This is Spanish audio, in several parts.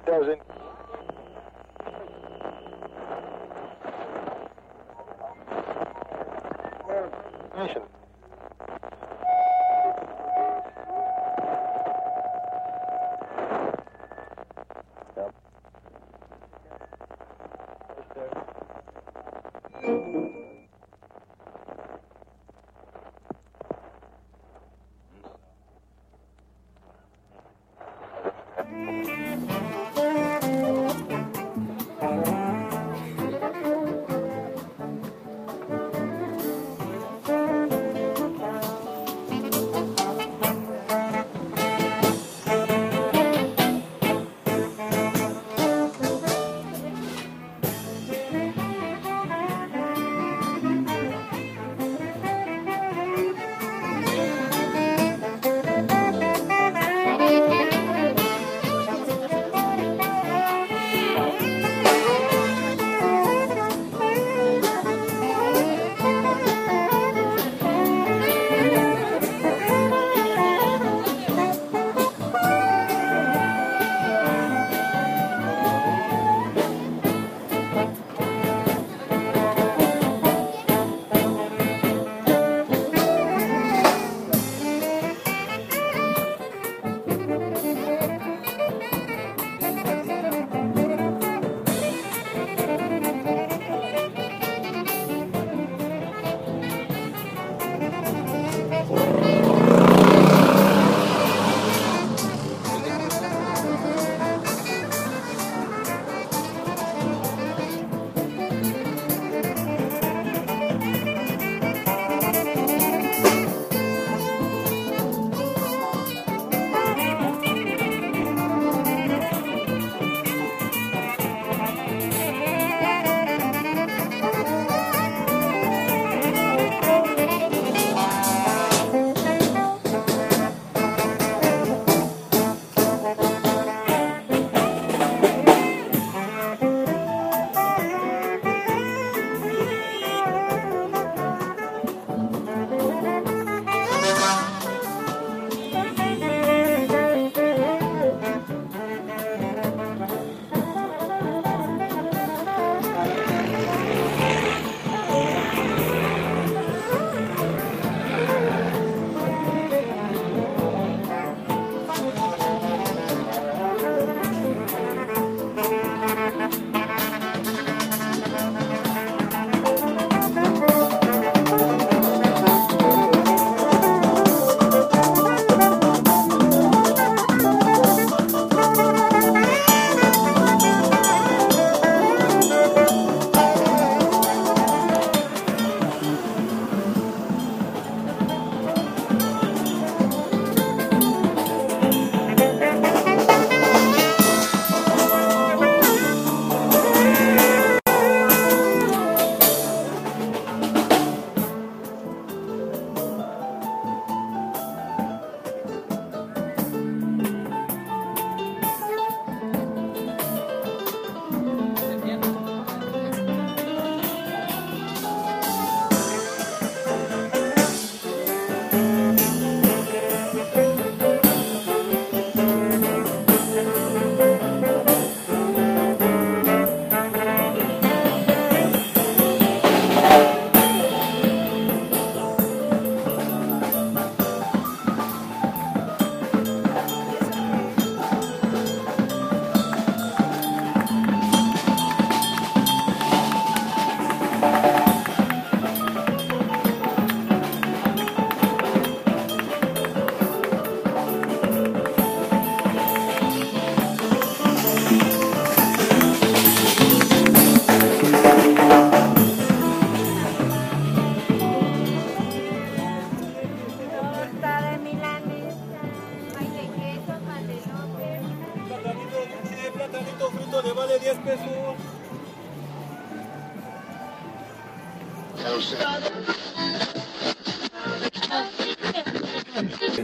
thousand. Nation.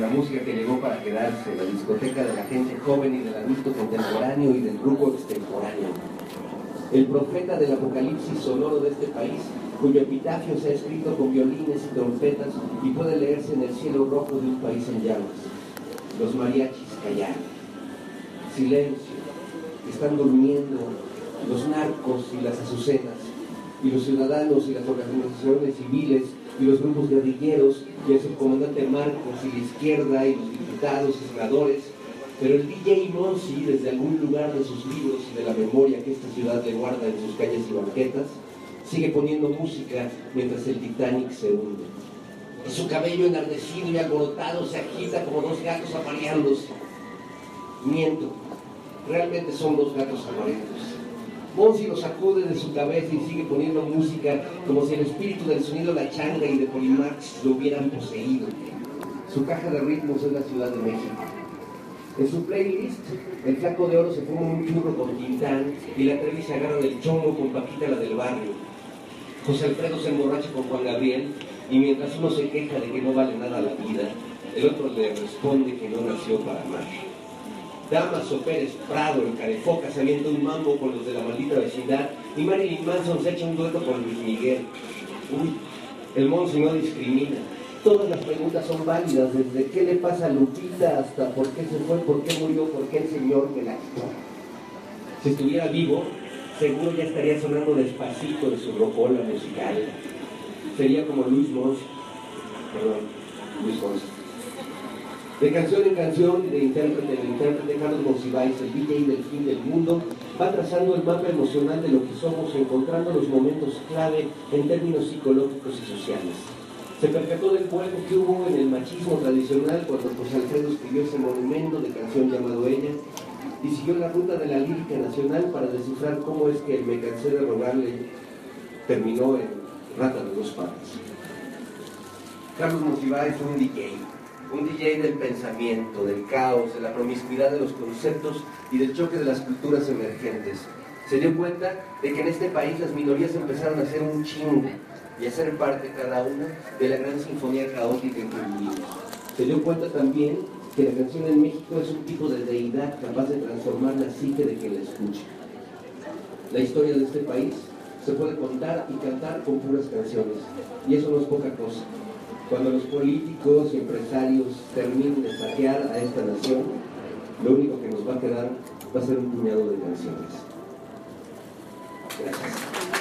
La música que llegó para quedarse, la discoteca de la gente joven y del adulto contemporáneo y del grupo extemporáneo. El profeta del apocalipsis sonoro de este país, cuyo epitafio se ha escrito con violines y trompetas y puede leerse en el cielo rojo de un país en llamas. Los mariachis callaron. Silencio, están durmiendo, los narcos y las azucenas, y los ciudadanos y las organizaciones civiles y los grupos guerrilleros y el subcomandante Marcos y la izquierda y los diputados y senadores, pero el DJ Monsi, desde algún lugar de sus libros y de la memoria que esta ciudad le guarda en sus calles y banquetas, sigue poniendo música mientras el Titanic se hunde. Y su cabello enardecido y alborotado se agita como dos gatos apareándose. Miento, realmente son dos gatos amarillos. Monsi lo sacude de su cabeza y sigue poniendo música como si el espíritu del sonido la changa y de Polimax lo hubieran poseído. Su caja de ritmos es la Ciudad de México. En su playlist, el flaco de oro se fuma un churro con Quintán y la Trevi se agarra del chongo con Paquita la del barrio. José Alfredo se emborracha con Juan Gabriel y mientras uno se queja de que no vale nada la vida, el otro le responde que no nació para amar. Damaso Pérez Prado, el carefoca, se avienta un mambo con los de la maldita vecindad y Marilyn Manson se echa un dueto con Luis Miguel. Uy, el monstruo no discrimina. Todas las preguntas son válidas, desde qué le pasa a Lupita hasta por qué se fue, por qué murió, por qué el Señor me la quitó. Si estuviera vivo, seguro ya estaría sonando despacito de su rocola musical. Sería como Luis Mons, perdón, Luis Mons. De canción en canción, de intérprete en intérprete, Carlos Monsiváis, el DJ del fin del mundo, va trazando el mapa emocional de lo que somos, encontrando los momentos clave en términos psicológicos y sociales. Se percató del vuelco que hubo en el machismo tradicional cuando José Alfredo escribió ese monumento de canción llamado Ella y siguió la ruta de la lírica nacional para descifrar cómo es que el me cansé de rogarle terminó en Rata de dos patas. Carlos Monsiváis fue un DJ, un DJ del pensamiento, del caos, de la promiscuidad de los conceptos y del choque de las culturas emergentes. Se dio cuenta de que en este país las minorías empezaron a hacer un chingo y a ser parte cada una de la gran sinfonía caótica en que vivimos. Se dio cuenta también que la canción en México es un tipo de deidad capaz de transformar la psique de quien la escucha. La historia de este país se puede contar y cantar con puras canciones, y eso no es poca cosa. Cuando los políticos y empresarios terminen de saquear a esta nación, lo único que nos va a quedar va a ser un puñado de canciones. Gracias.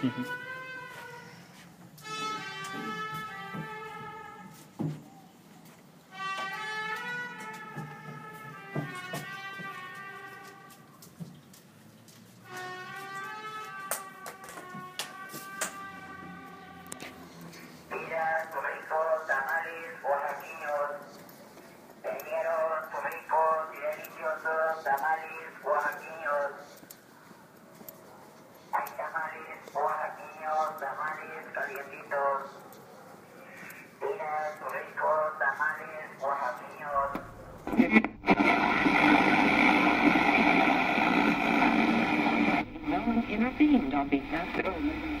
Yeah. on behalf of... the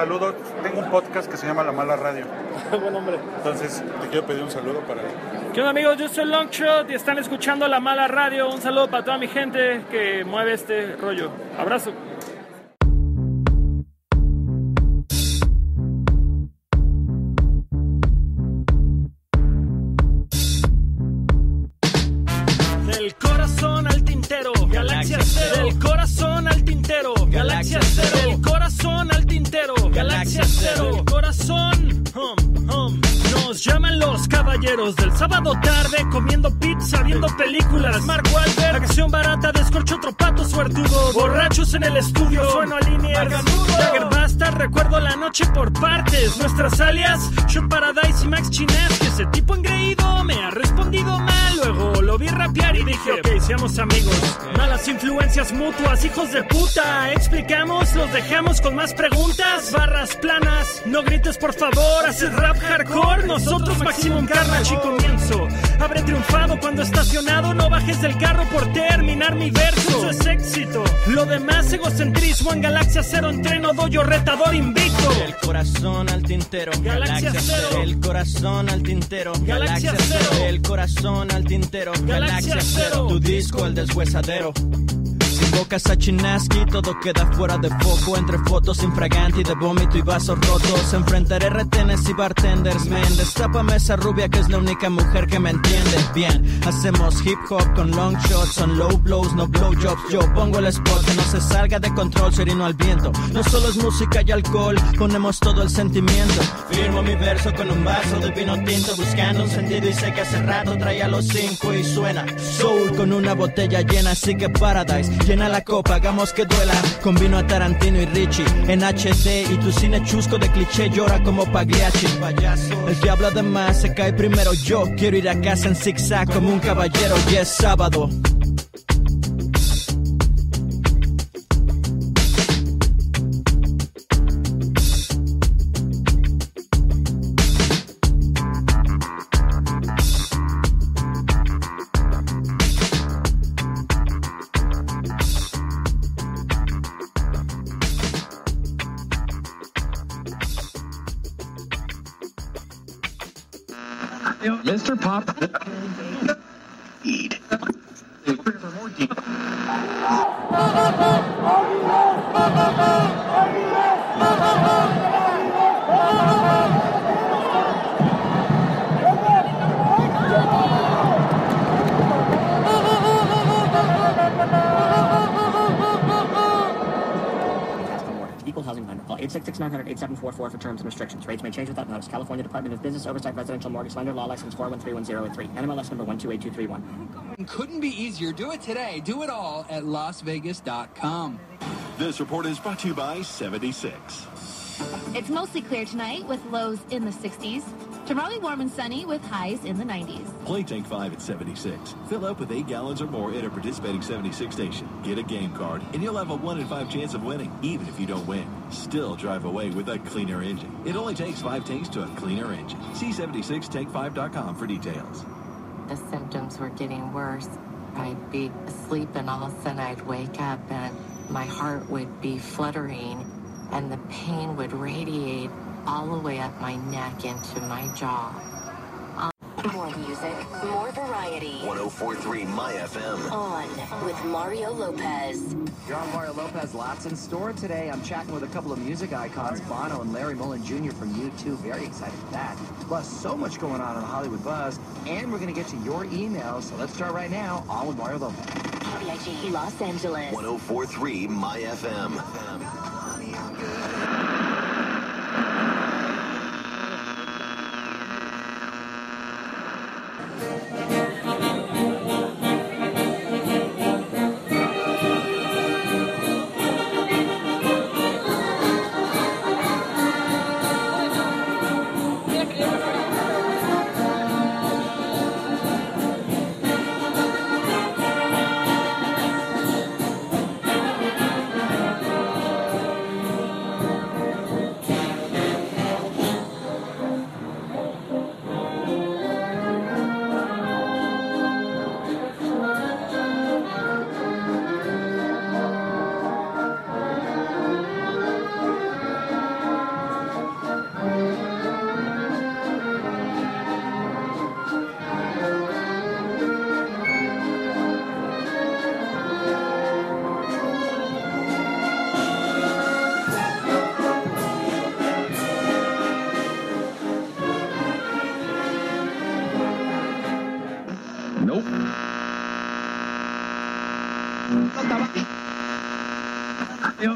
saludo. Tengo un podcast que se llama La Mala Radio. Buen hombre. Entonces, te quiero pedir un saludo para. ¿Qué onda, amigos? Yo soy Longshot y están escuchando La Mala Radio. Un saludo para toda mi gente que mueve este rollo. Abrazo. Mark Wahlberg, acción barata, descorcho otro pato suertudo. Borrachos en el estudio, sueno a líneas. Jagger Basta, recuerdo la noche por partes. Nuestras alias, Shot Paradise y Max Chines. Que ese tipo engreído me ha respondido mal. Luego lo vi rapear y dije, ok, seamos amigos. Malas influencias mutuas, hijos de puta. Explicamos, los dejamos con más preguntas. Barras planas, no grites por favor. Haces rap hardcore, nosotros Maximum Carnage y comienzo. Habré triunfado cuando estacionado, no bajes del carro por terminar mi verso. Eso es éxito. Lo demás, egocentrismo en Galaxia Cero, entreno, doy retador invicto. El corazón al tintero, Galaxia cero. El corazón al tintero, Galaxia cero. El corazón al tintero, Galaxia cero. Tu disco, el deshuesadero. Si invocas a Chinaski, todo queda fuera de foco. Entre fotos infraganti de vómito y vasos rotos. Enfrentaré retenes y bartenders, man. Destápame esa rubia que es la única mujer que me entiende. Bien, hacemos hip hop con long shots, son low blows, no blow jobs. Yo pongo el spot que no se salga de control, sereno al viento. No solo es música y alcohol, ponemos todo el sentimiento. Firmo mi verso con un vaso de vino tinto, buscando un sentido y sé que hace rato traía los cinco y suena soul con una botella llena, así que paradise. La copa, hagamos que duela. Combino a Tarantino y Richie en HD y tu cine chusco de cliché llora como Pagliacci. El que habla de más se cae primero. Yo quiero ir a casa en zigzag como un caballero y es sábado. Mr. Pop. Eat. 866-900-8744 for terms and restrictions. Rates may change without notice. California Department of Business Oversight Residential Mortgage Lender. Law license 4131003. NMLS number 128231. Couldn't be easier. Do it today. Do it all at LasVegas.com. This report is brought to you by 76. It's mostly clear tonight with lows in the 60s. Tomorrow warm and sunny with highs in the 90s. Play Tank 5 at 76. Fill up with 8 gallons or more at a participating 76 station. Get a game card, and you'll have a 1 in 5 chance of winning, even if you don't win. Still drive away with a cleaner engine. It only takes 5 tanks to a cleaner engine. See 76tank5.com for details. the symptoms were getting worse. I'd be asleep and all of a sudden I'd wake up and my heart would be fluttering and the pain would radiate all the way up my neck into my jaw. Um, more music, more variety. 1043 My FM. On with Mario Lopez. You're on Mario Lopez. Lots in store today. I'm chatting with a couple of music icons, Bono and Larry Mullen Jr. from U2. Very excited for that. Plus, so much going on in the Hollywood Buzz. And we're going to get to your emails. So let's start right now. On with Mario Lopez. KBIG Los Angeles. 1043 My FM.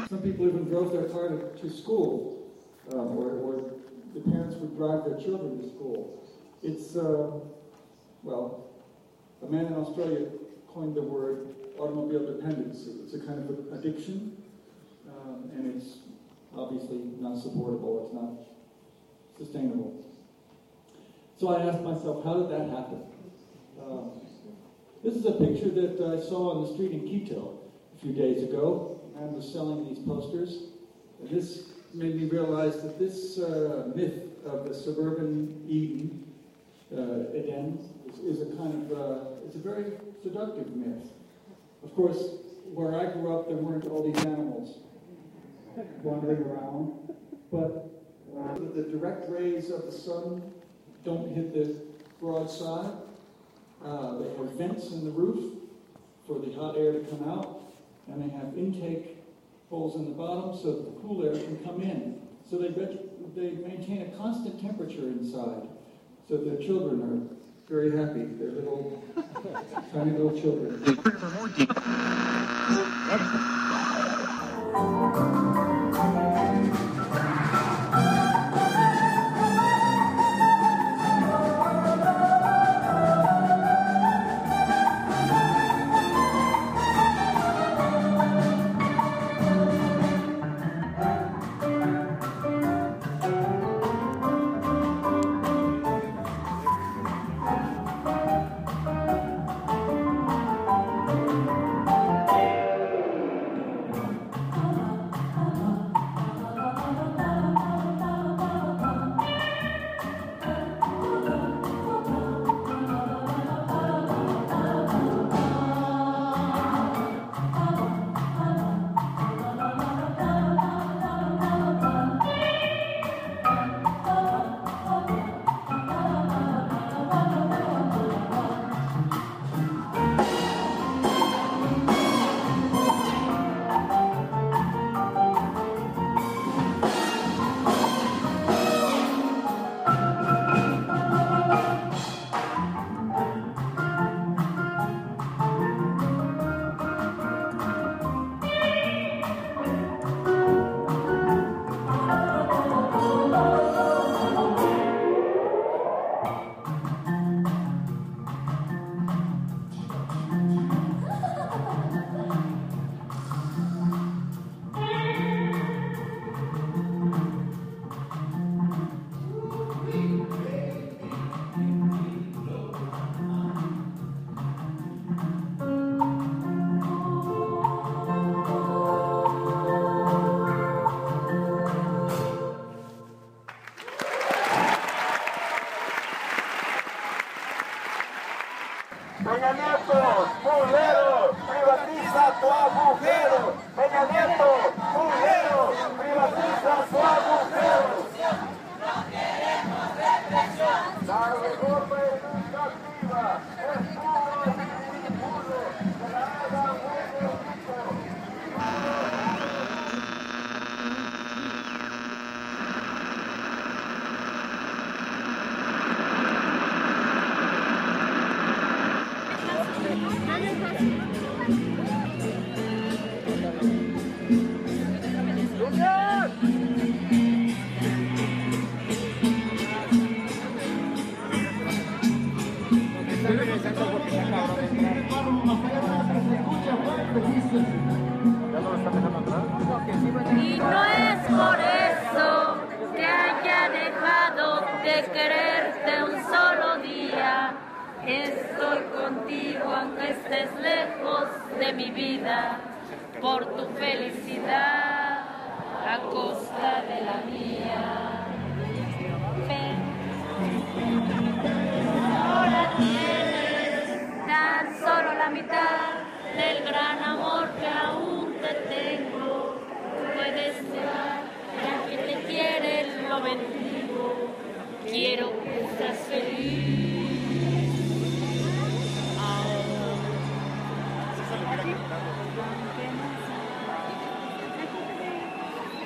Some people even drove their car to, to school, um, or, or the parents would drive their children to school. It's, uh, well, a man in Australia coined the word automobile dependency. It's a kind of addiction, um, and it's obviously not supportable. It's not sustainable. So I asked myself, how did that happen? Um, this is a picture that I saw on the street in Quito a few days ago. Man was selling these posters. And this made me realize that this uh, myth of the suburban Eden, uh, Eden, is, is, a kind of, uh, it's a very seductive myth. Of course, where I grew up, there weren't all these animals wandering around, but uh, the direct rays of the sun don't hit the broadside. Uh, they have vents in the roof for the hot air to come out, and they have intake holes in the bottom so that the cool air can come in. So they, they maintain a constant temperature inside, so their children are very happy. They're little, tiny little children.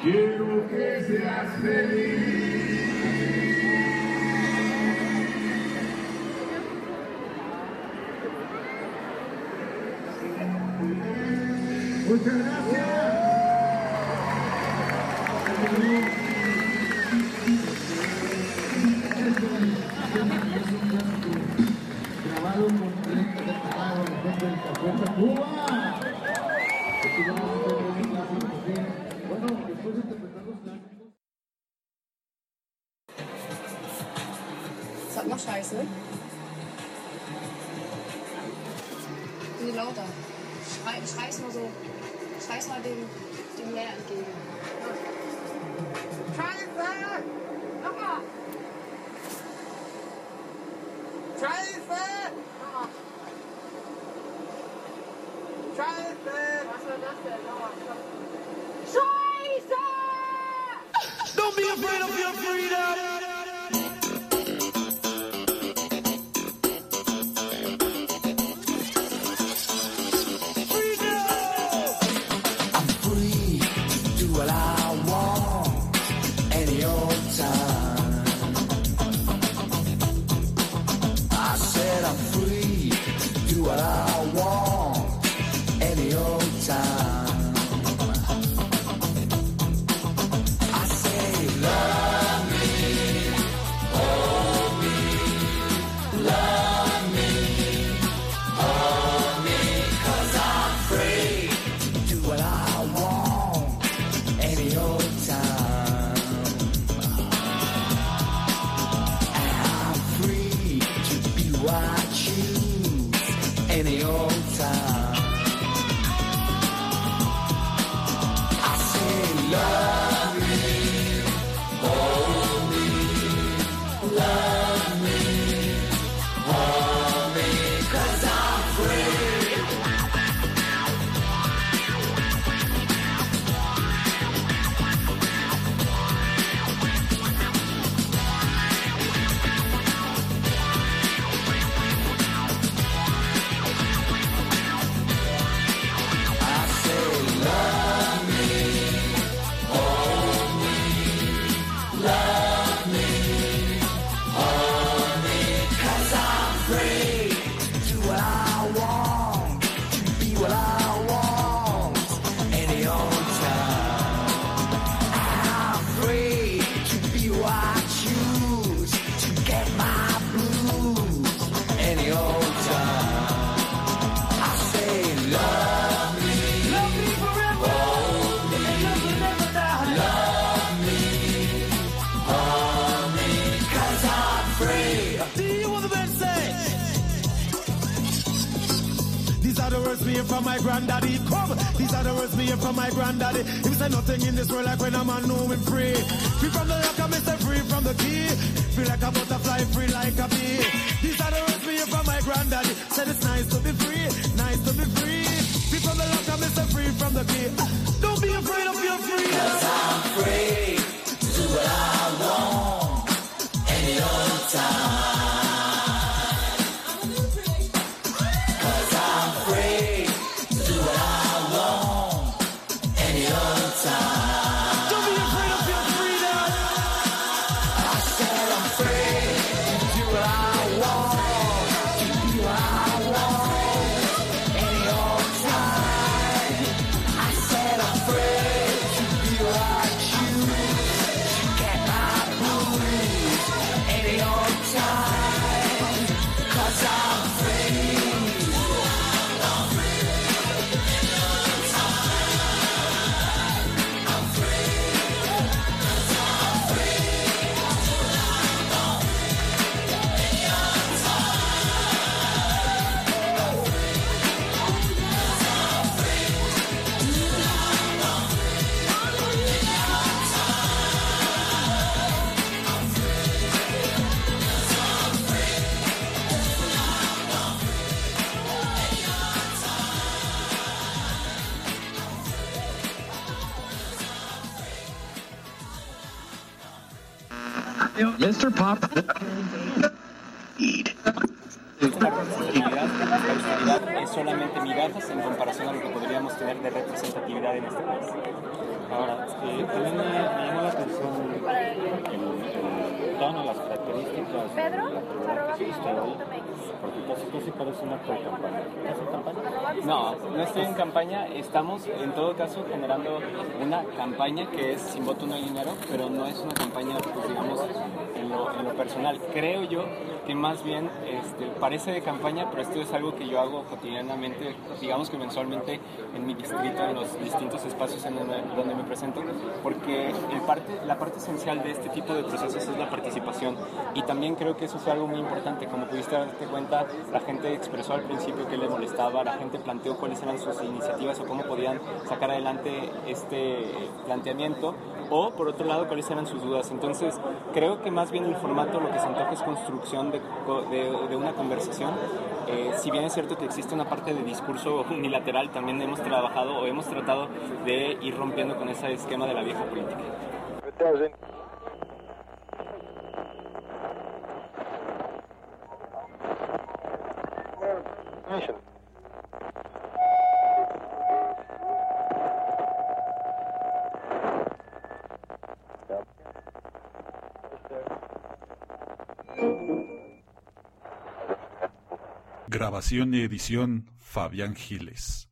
Quiero que seas feliz. Muchas gracias. Try it, back. Don't be afraid of your freedom. Señor. From my granddaddy. Come, these are the words me hear from my granddaddy. He said nothing in this world like when a man know him free. Free from the lock, I'm. Free from the key. Free like a butterfly, free like a bee. These are the words me hear from my granddaddy. Said it's nice to be free, nice to be free. Free from the lock, I'm. Free from the key. Don't be afraid of your freedom. Cause I'm free to do what I want any time. Mr. Pop. Representatividad es solamente migajas en comparación a lo que podríamos tener de representatividad en este país. Ahora, eh, también me, me llamó la atención el, el tono, características. Pedro, arroba. Porque casi casi parece una pre-campaña. ¿Estás en campaña? No, no estoy en campaña. Estamos, en todo caso, generando una campaña que es sin voto no hay dinero, pero no es una campaña, pues, digamos, en lo, en lo personal. Creo yo que más bien este, parece de campaña, pero esto es algo que yo hago cotidianamente, digamos que mensualmente en mi distrito, en los distintos espacios en donde, donde me presento, porque el parte, la parte esencial de este tipo de procesos es la participación. Y también creo que eso es algo muy importante. Como pudiste darte cuenta, la gente expresó al principio que le molestaba, la gente planteó cuáles eran sus iniciativas o cómo podían sacar adelante este planteamiento, o por otro lado, cuáles eran sus dudas. Entonces, creo que más bien el formato lo que se antoja es construcción de, de- de una conversación. Eh, si bien es cierto que existe una parte de discurso unilateral, también hemos trabajado o hemos tratado de ir rompiendo con ese esquema de la vieja política. Grabación y edición Fabián Giles.